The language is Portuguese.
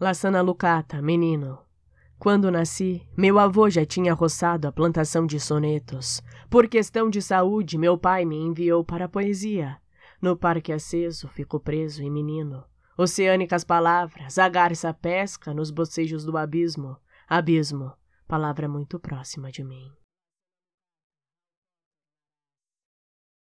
Lassana Lucata, menino. Quando nasci, meu avô já tinha roçado a plantação de sonetos. Por questão de saúde, meu pai me enviou para a poesia. No parque aceso, fico preso e menino. Oceânicas palavras, a garça pesca nos bocejos do abismo. Abismo, palavra muito próxima de mim.